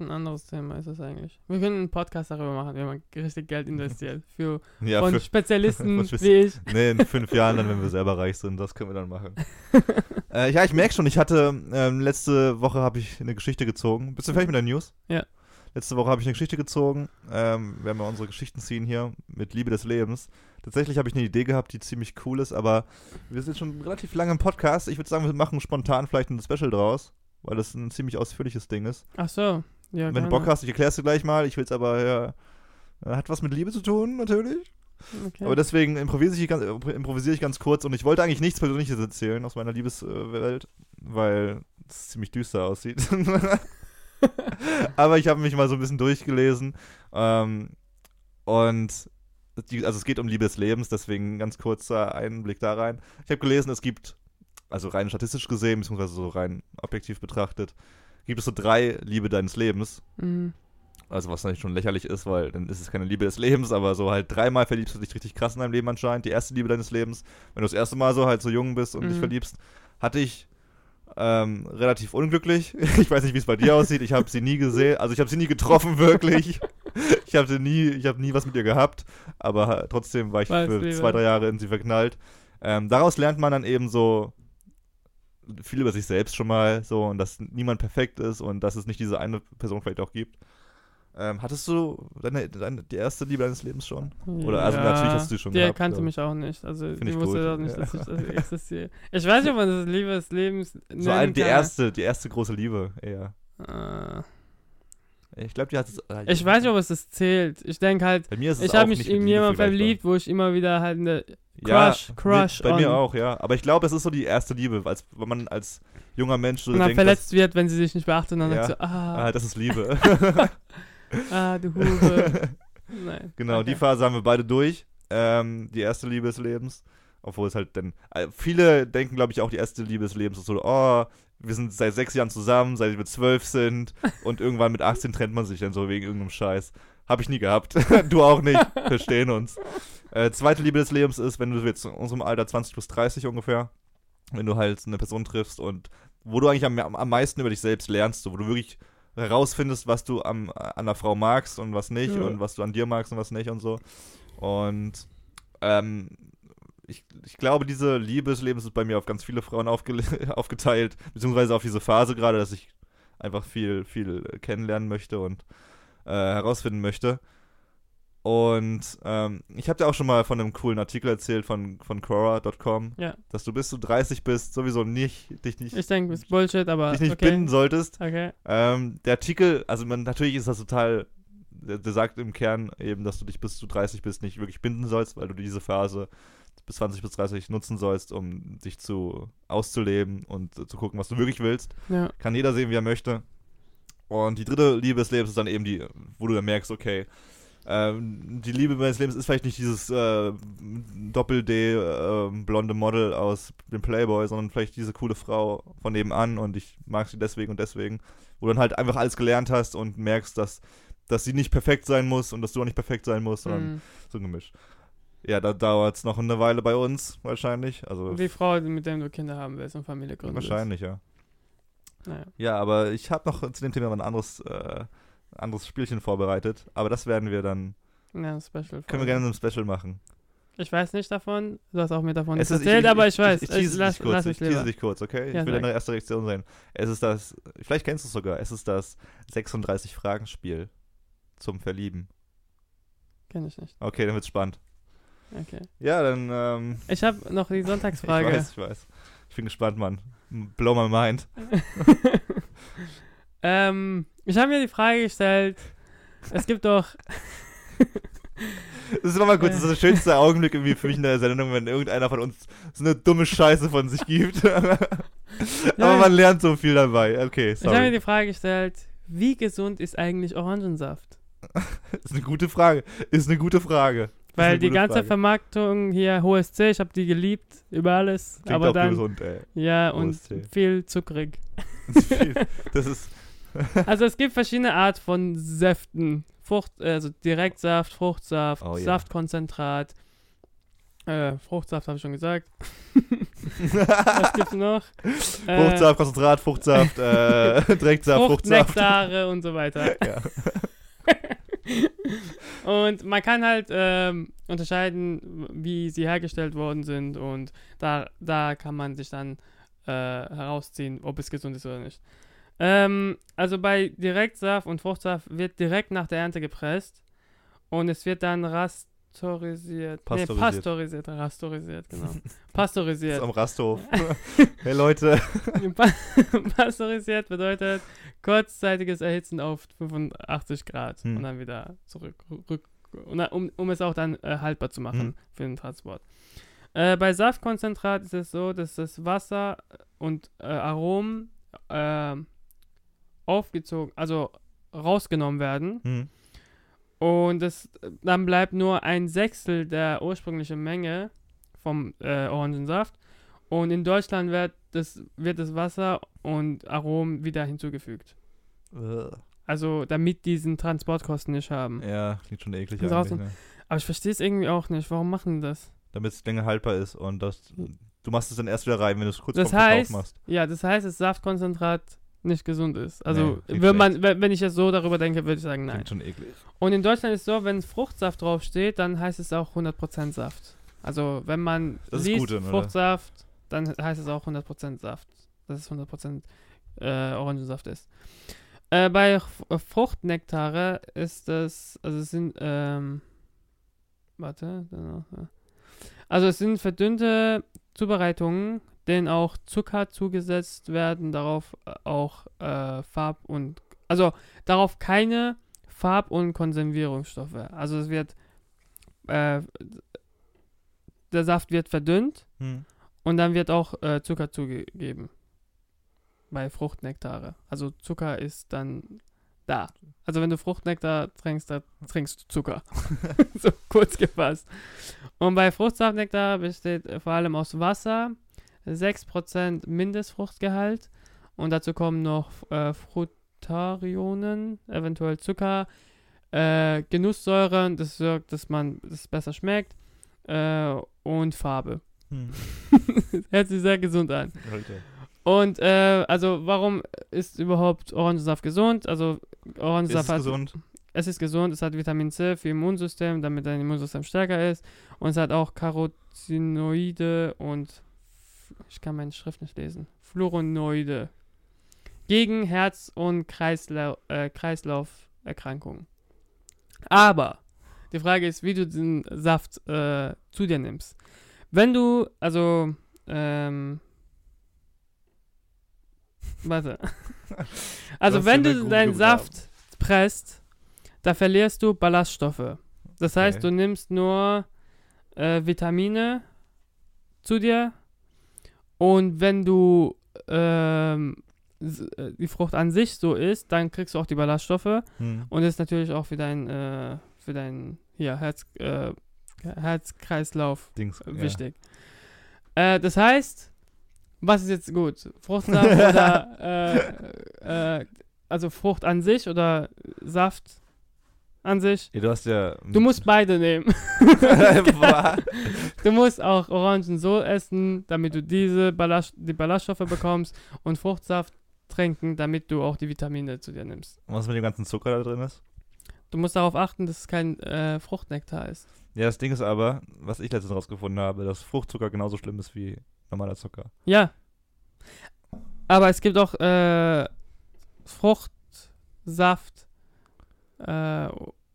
Ein anderes Thema ist es eigentlich. Wir können einen Podcast darüber machen, wie man richtig Geld investiert. Für, Ja, von für, Spezialisten Spez- wie ich. Nee, in fünf Jahren dann, wenn wir selber reich sind, das können wir dann machen. äh, ja, ich merke schon, ich hatte, ähm, letzte Woche habe ich eine Geschichte gezogen. Bist du fertig mit der News? Ja. Letzte Woche habe ich eine Geschichte gezogen. Ähm, wir haben ja unsere Geschichten ziehen hier mit Liebe des Lebens. Tatsächlich habe ich eine Idee gehabt, die ziemlich cool ist, aber wir sind schon relativ lange im Podcast. Ich würde sagen, wir machen spontan vielleicht ein Special draus, weil das ein ziemlich ausführliches Ding ist. Ach so. Ja, Wenn du. Bock hast, ich erkläre es dir gleich mal. Ich will es aber, ja, hat was mit Liebe zu tun, natürlich. Okay. Aber deswegen improvisiere ich, ganz, improvisiere ich ganz kurz und ich wollte eigentlich nichts Persönliches erzählen aus meiner Liebeswelt, weil es ziemlich düster aussieht. Aber ich habe mich mal so ein bisschen durchgelesen ähm, und die, also es geht um Liebe des Lebens, deswegen ein ganz kurzer Einblick da rein. Ich habe gelesen, es gibt, also rein statistisch gesehen, beziehungsweise so rein objektiv betrachtet, gibt es so drei Liebe deines Lebens. Mhm. Also was natürlich schon lächerlich ist, weil dann ist es keine Liebe des Lebens, aber so halt dreimal verliebst du dich richtig krass in deinem Leben anscheinend. Die erste Liebe deines Lebens, wenn du das erste Mal so halt so jung bist und dich Mhm. verliebst, hatte ich ähm, relativ unglücklich. Ich weiß nicht, wie es bei dir aussieht. Ich habe sie nie gesehen, also ich habe sie nie getroffen wirklich. Ich habe sie nie, ich habe nie was mit ihr gehabt, aber trotzdem war ich Weiß für zwei, drei Jahre in sie verknallt. Ähm, daraus lernt man dann eben so viel über sich selbst schon mal so und dass niemand perfekt ist und dass es nicht diese eine Person vielleicht auch gibt. Ähm, hattest du deine, deine, die erste Liebe deines Lebens schon? Oder also natürlich hast du schon Der gehabt, kannte ja. mich auch nicht. Also Find die ich wusste gut, auch nicht, ja. dass ich das existiere. Ich weiß nicht, ob man das Liebe des Lebens nennen So ein, die kann. erste, die erste große Liebe, eher. Äh, Ich glaube, die hat es. äh, ich weiß nicht, ob es das zählt. Ich denke halt, Bei mir ist es ich habe mich in jemanden verliebt, wo ich immer wieder halt eine Ja, Crush, Crush Bei mir auch, ja. Aber ich glaube, es ist so die erste Liebe, als wenn man als junger Mensch so und dann denkt, verletzt wird, wenn sie sich nicht beachtet und dann Ja. sagt so, dass, ah, ah, das ist Liebe. ah, du Hure. Nein. Genau, okay. die Phase haben wir beide durch. Ähm, die erste Liebe des Lebens. Obwohl es halt dann. Äh, viele denken, glaube ich, auch, die erste Liebe des Lebens ist so, oh, wir sind seit sechs Jahren zusammen, seit wir zwölf sind und irgendwann mit 18 trennt man sich dann so wegen irgendeinem Scheiß. Habe ich nie gehabt. du auch nicht. Verstehen uns. Äh, zweite Liebe des Lebens ist, wenn du jetzt in unserem Alter 20 bis 30 ungefähr, wenn du halt eine Person triffst und wo du eigentlich am, am meisten über dich selbst lernst, so, wo du wirklich herausfindest, was du am, an einer Frau magst und was nicht Ja. und was du an dir magst und was nicht und so. Und ähm, ich, ich glaube, diese Liebe des Lebens ist bei mir auf ganz viele Frauen aufge aufgeteilt, beziehungsweise auf diese Phase gerade, dass ich einfach viel, viel kennenlernen möchte und äh, herausfinden möchte. Und ähm, ich habe dir auch schon mal von einem coolen Artikel erzählt von, von Quora.com, Ja. dass du bis du 30 bist, sowieso nicht, dich nicht, Ich denke, ist Bullshit, aber dich nicht okay. binden solltest. Okay. Ähm, der Artikel, also man, natürlich ist das total, der, der sagt im Kern eben, dass du dich bis du 30 bist nicht wirklich binden sollst, weil du diese Phase bis 20 bis 30 nutzen sollst, um dich zu auszuleben und äh, zu gucken, was du wirklich willst. Ja. Kann jeder sehen, wie er möchte. Und die dritte Liebe des Lebens ist dann eben die, wo du dann merkst, okay, ähm, die Liebe meines Lebens ist vielleicht nicht dieses äh, Doppel-D äh, blonde Model aus dem Playboy, sondern vielleicht diese coole Frau von nebenan und ich mag sie deswegen und deswegen, wo du dann halt einfach alles gelernt hast und merkst, dass, dass sie nicht perfekt sein muss und dass du auch nicht perfekt sein musst, sondern Mhm. so ein Gemisch. Ja, da dauert es noch eine Weile bei uns wahrscheinlich. Also Die Frau, mit der du Kinder haben willst und Familie gründen wahrscheinlich, ja. Naja. Ja, aber ich habe noch zu dem Thema ein anderes, äh, anderes Spielchen vorbereitet. Aber das werden wir dann, Ja, Special. können wir gerne in einem Special machen. Ich weiß nicht davon. Du hast auch mir davon Es nicht ist- erzählt, aber ich weiß. Ich, Ich, tease lass, dich kurz, lass ich tease dich kurz, okay? Ich Ja, will sag. deine erste Reaktion sehen. Es ist das, vielleicht kennst du es sogar, es ist das 36-Fragen-Spiel zum Verlieben. Kenn ich nicht. Okay, dann wird's spannend. Okay. Ja, dann, ähm, Ich habe noch die Sonntagsfrage. ich weiß, ich weiß. Ich bin gespannt, Mann. Blow my mind. ähm, ich habe mir die Frage gestellt. Es gibt doch. Das ist nochmal kurz, das ist der schönste Augenblick irgendwie für mich in der Sendung, wenn irgendeiner von uns so eine dumme Scheiße von sich gibt. Aber man lernt so viel dabei. Okay, Ich habe mir sorry. die Frage gestellt, wie gesund ist eigentlich Orangensaft? Ist eine gute Frage. Ist eine gute Frage. Weil die ganze Frage. Vermarktung hier, HSC, ich habe die geliebt, über alles. Klingt aber dann, gesund, ey. ja, und viel zuckrig. Das ist Also es gibt verschiedene Art von Säften. Frucht, also Direktsaft, Fruchtsaft, Oh, ja. Saftkonzentrat. Äh, Fruchtsaft habe ich schon gesagt. Was gibt's noch? Äh, Fruchtsaft, Konzentrat, Fruchtsaft, äh, Direktsaft, Fruchtsaft. Fruchtnektare und so weiter. Ja. Und man kann halt ähm, unterscheiden, wie sie hergestellt worden sind und da, da kann man sich dann äh, herausziehen, ob es gesund ist oder nicht. Ähm, also bei Direktsaft und Fruchtsaft wird direkt nach der Ernte gepresst und es wird dann rastorisiert. Pasteurisiert. Nee, pasteurisiert, rastorisiert, genau. Das ist Pasteurisiert. am Rasthof. hey Leute. Pa- Pasteurisiert bedeutet kurzzeitiges Erhitzen auf 85 Grad Hm. und dann wieder zurück, rück, um, um es auch dann äh, haltbar zu machen Hm. für den Transport. Äh, bei Saftkonzentrat ist es so, dass das Wasser und äh, Aromen äh, aufgezogen, also rausgenommen werden Hm. Und es, dann bleibt nur ein Sechstel der ursprünglichen Menge vom äh, Orangensaft. Und in Deutschland wird das, wird das Wasser und Aromen wieder hinzugefügt. Ugh. Also damit diesen Transportkosten nicht haben. Ja, klingt schon eklig eigentlich. Ne? Aber ich verstehe es irgendwie auch nicht. Warum machen die das? Damit es länger haltbar ist und das, du machst es dann erst wieder rein, wenn du es kurz Das heißt, machst. ja, das heißt, dass Saftkonzentrat nicht gesund ist. Also Nee, wenn, man, wenn ich jetzt so darüber denke, würde ich sagen, nein. Klingt schon eklig. Und in Deutschland ist es so, wenn Fruchtsaft draufsteht, dann heißt es auch 100% Saft. Also wenn man Das liest gut dann, oder? Fruchtsaft, dann heißt es auch 100% Saft. Dass es 100% äh, Orangensaft ist. Äh, bei äh, Fruchtnektare ist es, also es sind, ähm, warte, also es sind verdünnte Zubereitungen, denen auch Zucker zugesetzt werden, darauf äh, auch äh, Farb- und, also darauf keine Farb- und Konservierungsstoffe. Also es wird, äh, der Saft wird verdünnt Hm. und dann wird auch äh, Zucker zugegeben. Bei Fruchtnektare. Also Zucker ist dann da. Also wenn du Fruchtnektar trinkst, da trinkst du Zucker. so kurz gefasst. Und bei Fruchtsaftnektar besteht äh, vor allem aus Wasser, 6% Mindestfruchtgehalt und dazu kommen noch äh, Frutarionen, eventuell Zucker, äh, Genusssäuren, das sorgt, dass man das besser schmeckt äh, und Farbe. Hm. Hört sich sehr gesund an. Alter. Und äh, also warum ist überhaupt Orangensaft gesund? Also Ist Orangensaft es hat gesund? es ist gesund, es hat Vitamin C für Immunsystem, damit dein Immunsystem stärker ist. Und es hat auch Carotinoide und ich kann meine Schrift nicht lesen. Fluoronoide. Gegen Herz- und Kreislau äh, Kreislauferkrankungen. Aber die Frage ist, wie du den Saft äh, zu dir nimmst. Wenn du, also, ähm, warte. Also, wenn du deinen. Saft presst, da verlierst du Ballaststoffe. Das heißt, Okay. du nimmst nur äh, Vitamine zu dir und wenn du ähm, äh, die Frucht an sich so isst, dann kriegst du auch die Ballaststoffe Hm. und ist natürlich auch für dein äh, für dein hier Herz äh, Herzkreislauf äh, ja. wichtig. Äh, das heißt, was ist jetzt gut? Fruchtsaft oder äh, äh, also Frucht an sich oder Saft an sich? Ja, du hast ja. Du musst beide nehmen. Du musst auch Orangen so essen, damit du diese Ballast, die Ballaststoffe bekommst und Fruchtsaft trinken, damit du auch die Vitamine zu dir nimmst. Was mit dem ganzen Zucker da drin ist? Du musst darauf achten, dass es kein äh, Fruchtnektar ist. Ja, das Ding ist aber, was ich letztens rausgefunden habe, dass Fruchtzucker genauso schlimm ist wie normaler Zucker. Ja. Aber es gibt auch äh, Fruchtsaft, äh,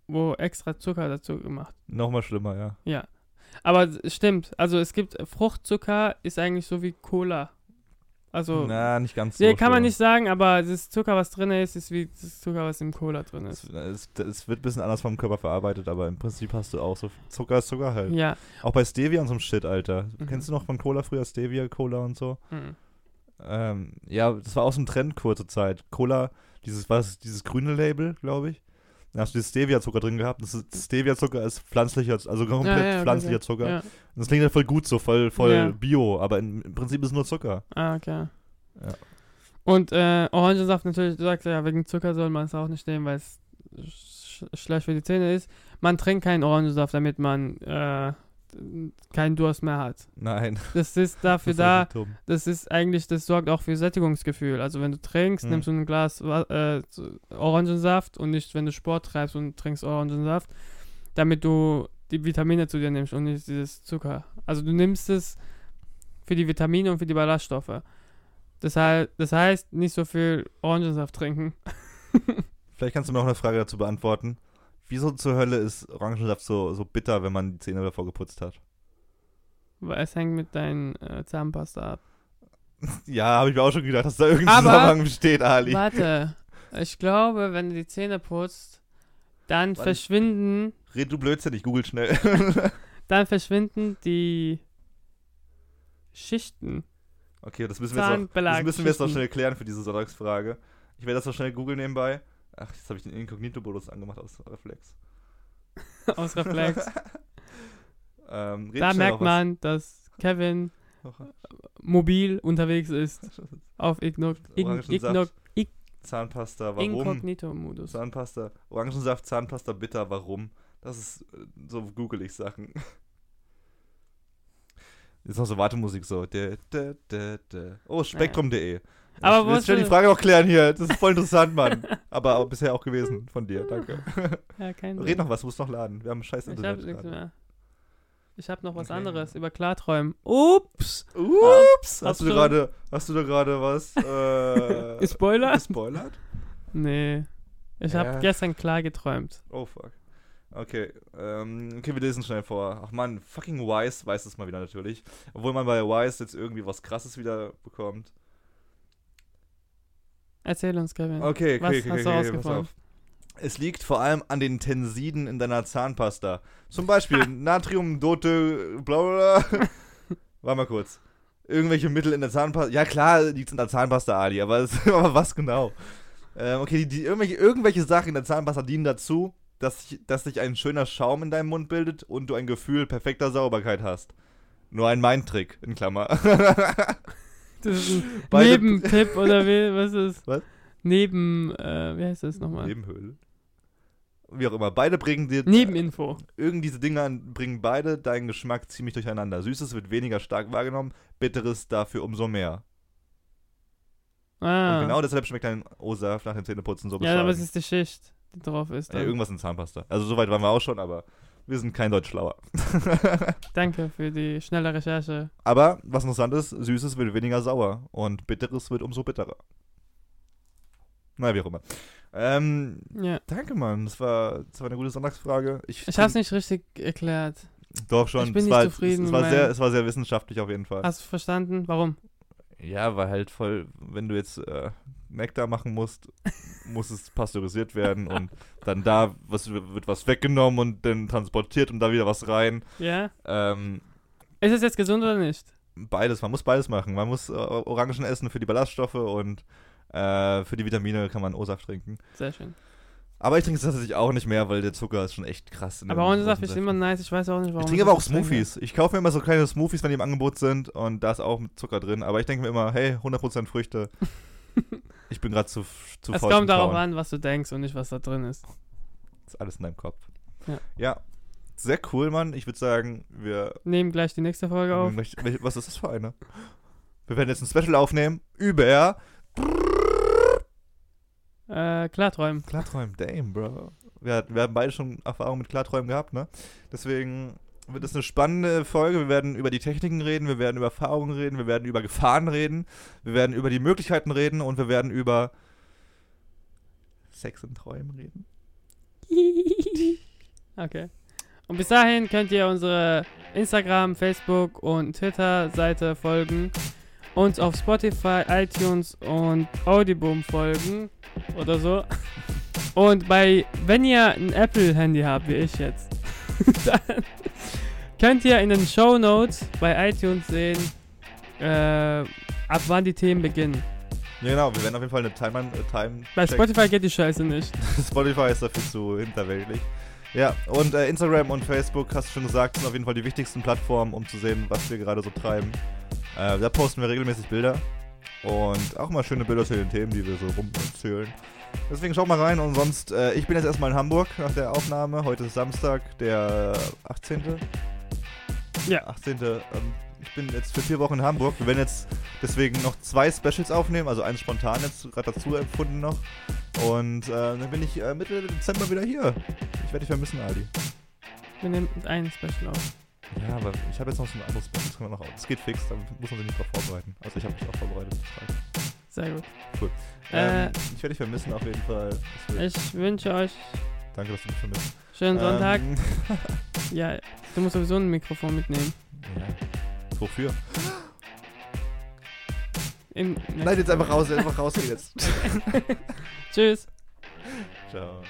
wo extra Zucker dazu gemacht. Nochmal schlimmer, ja. Ja. Aber es stimmt. Also es gibt Fruchtzucker ist eigentlich so wie Cola. Also Na, nicht ganz so. nee, kann man nicht sagen, aber das Zucker, was drin ist, ist wie das Zucker, was im Cola drin Es, ist. es, es wird ein bisschen anders vom Körper verarbeitet, aber im Prinzip hast du auch so Zucker ist Zucker halt. Ja. Auch bei Stevia und so einem Shit, Alter. Mhm. Kennst du noch von Cola früher Stevia, Cola und so? Mhm. Ähm, ja, das war auch so ein Trend kurze Zeit. Cola, dieses, was, dieses grüne Label, glaube ich. Da hast du Stevia-Zucker drin gehabt. Das ist, Stevia-Zucker ist pflanzlicher, also komplett Ja, ja, pflanzlicher okay. Zucker. Ja. Das klingt ja voll gut so, voll, voll bio, aber in, im Prinzip ist es nur Zucker. Ah, okay. Ja. Und äh, Orangensaft natürlich, du sagst ja, wegen Zucker soll man es auch nicht nehmen, weil es sch schlecht für die Zähne ist. Man trinkt keinen Orangensaft, damit man äh, keinen Durst mehr hat. Nein. Das ist dafür das da, ist dumm. das ist eigentlich, das sorgt auch für Sättigungsgefühl. Also wenn du trinkst, Mhm. nimmst du ein Glas äh, Orangensaft und nicht, wenn du Sport treibst und trinkst Orangensaft, damit du die Vitamine zu dir nimmst und nicht dieses Zucker. Also du nimmst es für die Vitamine und für die Ballaststoffe. Das, hei- das heißt, nicht so viel Orangensaft trinken. Vielleicht kannst du mir auch eine Frage dazu beantworten. Wieso zur Hölle ist Orangensaft so, so bitter, wenn man die Zähne davor geputzt hat? Weil es hängt mit deinen äh, Zahnpasta ab. Ja, habe ich mir auch schon gedacht, dass da irgendein Aber- Zusammenhang besteht, Ali. Warte, ich glaube, wenn du die Zähne putzt, dann Wann? verschwinden, Red du Blödsinn, ich google schnell. dann verschwinden die Schichten. okay, das müssen wir jetzt noch, das müssen wir jetzt noch schnell klären für diese Sonntagsfrage. Ich werde das noch schnell googeln nebenbei. Ach, jetzt habe ich den Inkognito-Modus angemacht aus Reflex. Aus Reflex. Ähm, da merkt man, dass Kevin mobil unterwegs ist auf Igno Ign Orangensaft. Igno Zahnpasta, warum? Inkognito-Modus. Zahnpasta, Orangensaft, Zahnpasta bitter, warum? Das ist äh, so google ich Sachen. Ist noch so Wartemusik so. Oh, spektrum.de. Aber ich will schnell die Frage auch klären hier. Das ist voll interessant, Mann. aber, aber bisher auch gewesen von dir. Danke. Ja, kein Red noch was, muss noch laden. Wir haben scheiß Ich hab Internet. nichts mehr. Ich hab noch was Okay. anderes über Klarträumen. Ups! Ups! Hast Hast du du- gerade, hast du da gerade was äh, Gespoilert? gespoilert? Nee. Ich habe Ja. gestern klar geträumt. Oh fuck. Okay, ähm, okay, wir lesen schnell vor. Ach man, fucking Wise weiß es mal wieder natürlich. Obwohl man bei Wise jetzt irgendwie was krasses wieder bekommt. Erzähl uns, Kevin. Okay, okay, Was okay, hast okay, du rausgefunden? auf. Es liegt vor allem an den Tensiden in deiner Zahnpasta. Zum Beispiel Natrium, Dote, bla bla. Warte mal kurz. Irgendwelche Mittel in der Zahnpasta. Ja klar, liegt in der Zahnpasta, Ali, aber, es, aber was genau? Ähm, okay, die, die, irgendwelche, irgendwelche Sachen in der Zahnpasta dienen dazu, dass, dass sich ein schöner Schaum in deinem Mund bildet und du ein Gefühl perfekter Sauberkeit hast. Nur ein Mindtrick, in Klammer. Nebentipp oder wie, was ist? Was? Neben, äh, wie heißt das nochmal? Nebenhöhle. Wie auch immer. Beide bringen dir. Nebeninfo. Irgend diese Dinger bringen beide deinen Geschmack ziemlich durcheinander. Süßes wird weniger stark wahrgenommen, bitteres dafür umso mehr. Ah. Und genau deshalb schmeckt dein O-Saft nach dem Zähneputzen so ja, aber es bescheiden. ist die Schicht, die drauf ist. ja, irgendwas in Zahnpasta. Also soweit waren wir auch schon, aber wir sind kein Deutsch schlauer. Danke für die schnelle Recherche. aber was interessant ist, Süßes wird weniger sauer und Bitteres wird umso bitterer. Naja, wie auch immer. Ähm, Ja. danke, Mann. Das war, das war eine gute Sonntagsfrage. Ich, Ich hab's nicht richtig erklärt. Doch schon. ich bin es nicht war, zufrieden Es, es, mit war sehr, meinem- es war sehr wissenschaftlich auf jeden Fall. Hast du verstanden? Warum? Ja, weil halt voll, wenn du jetzt äh, Nektar machen musst, muss es pasteurisiert werden und dann da was, wird was weggenommen und dann transportiert und da wieder was rein. Ja? Ähm, Ist es jetzt gesund oder nicht? beides, man muss beides machen. Man muss äh, Orangen essen für die Ballaststoffe und äh, für die Vitamine kann man O-Saft trinken. Sehr schön. Aber ich trinke es tatsächlich auch nicht mehr, weil der Zucker ist schon echt krass. in Aber Orangensaft ist immer nice. Ich weiß auch nicht, warum. Ich trinke aber auch trinke. Smoothies. Ich kaufe mir immer so kleine Smoothies, wenn die im Angebot sind und da ist auch Zucker drin. Aber ich denke mir immer, hey, 100% Früchte. ich bin gerade zu, zu Es kommt darauf an, was du denkst und nicht, was da drin ist. Ist alles in deinem Kopf. Ja. Ja. Sehr cool, Mann. Ich würde sagen, wir. Nehmen gleich die nächste Folge auf. Was ist das für eine? Wir werden jetzt ein Special aufnehmen über Äh, Klarträumen. Klarträumen. Damn, Bro. Wir, wir haben beide schon Erfahrung mit Klarträumen gehabt, ne? Deswegen wird es eine spannende Folge. Wir werden über die Techniken reden, wir werden über Erfahrungen reden, wir werden über Gefahren reden, wir werden über die Möglichkeiten reden und wir werden über Sex in Träumen reden. okay. Und bis dahin könnt ihr unsere Instagram, Facebook und Twitter-Seite folgen. Uns auf Spotify, iTunes und Audiboom folgen. Oder so. Und bei, wenn ihr ein Apple-Handy habt, wie ich jetzt, dann könnt ihr in den Show Notes bei iTunes sehen, äh, ab wann die Themen beginnen. Ja, genau, wir werden auf jeden Fall eine Time. Äh, Time Bei Spotify geht die Scheiße nicht. Spotify ist dafür zu hinterweltlich. Ja, und äh, Instagram und Facebook, hast du schon gesagt, sind auf jeden Fall die wichtigsten Plattformen, um zu sehen, was wir gerade so treiben. Äh, da posten wir regelmäßig Bilder und auch mal schöne Bilder zu den Themen, die wir so rumerzählen. Deswegen schaut mal rein und sonst, äh, ich bin jetzt erstmal in Hamburg nach der Aufnahme. Heute ist Samstag, der 18. Ja. 18. Ähm, ich bin jetzt für vier Wochen in Hamburg. Wir werden jetzt deswegen noch zwei Specials aufnehmen, also eins spontan jetzt gerade dazu empfunden noch. Und äh, dann bin ich äh, Mitte Dezember wieder hier. Ich werde dich vermissen, Adi. Wir nehmen ein Special auf. Ja, aber ich habe jetzt noch so ein anderes Special, das können wir noch auf. Es geht fix, da muss man sich nicht drauf vorbereiten. Also ich habe mich auch vorbereitet. Sehr gut. Cool. Äh, ähm, äh, ich werde dich vermissen auf jeden Fall. Ich wünsche euch. Danke, dass du mich vermisst. Schönen ähm. Sonntag. Ähm. ja, du musst sowieso ein Mikrofon mitnehmen. Ja. Wofür? Im, Nein, jetzt einfach raus, einfach raus jetzt. Tschüss. Ciao.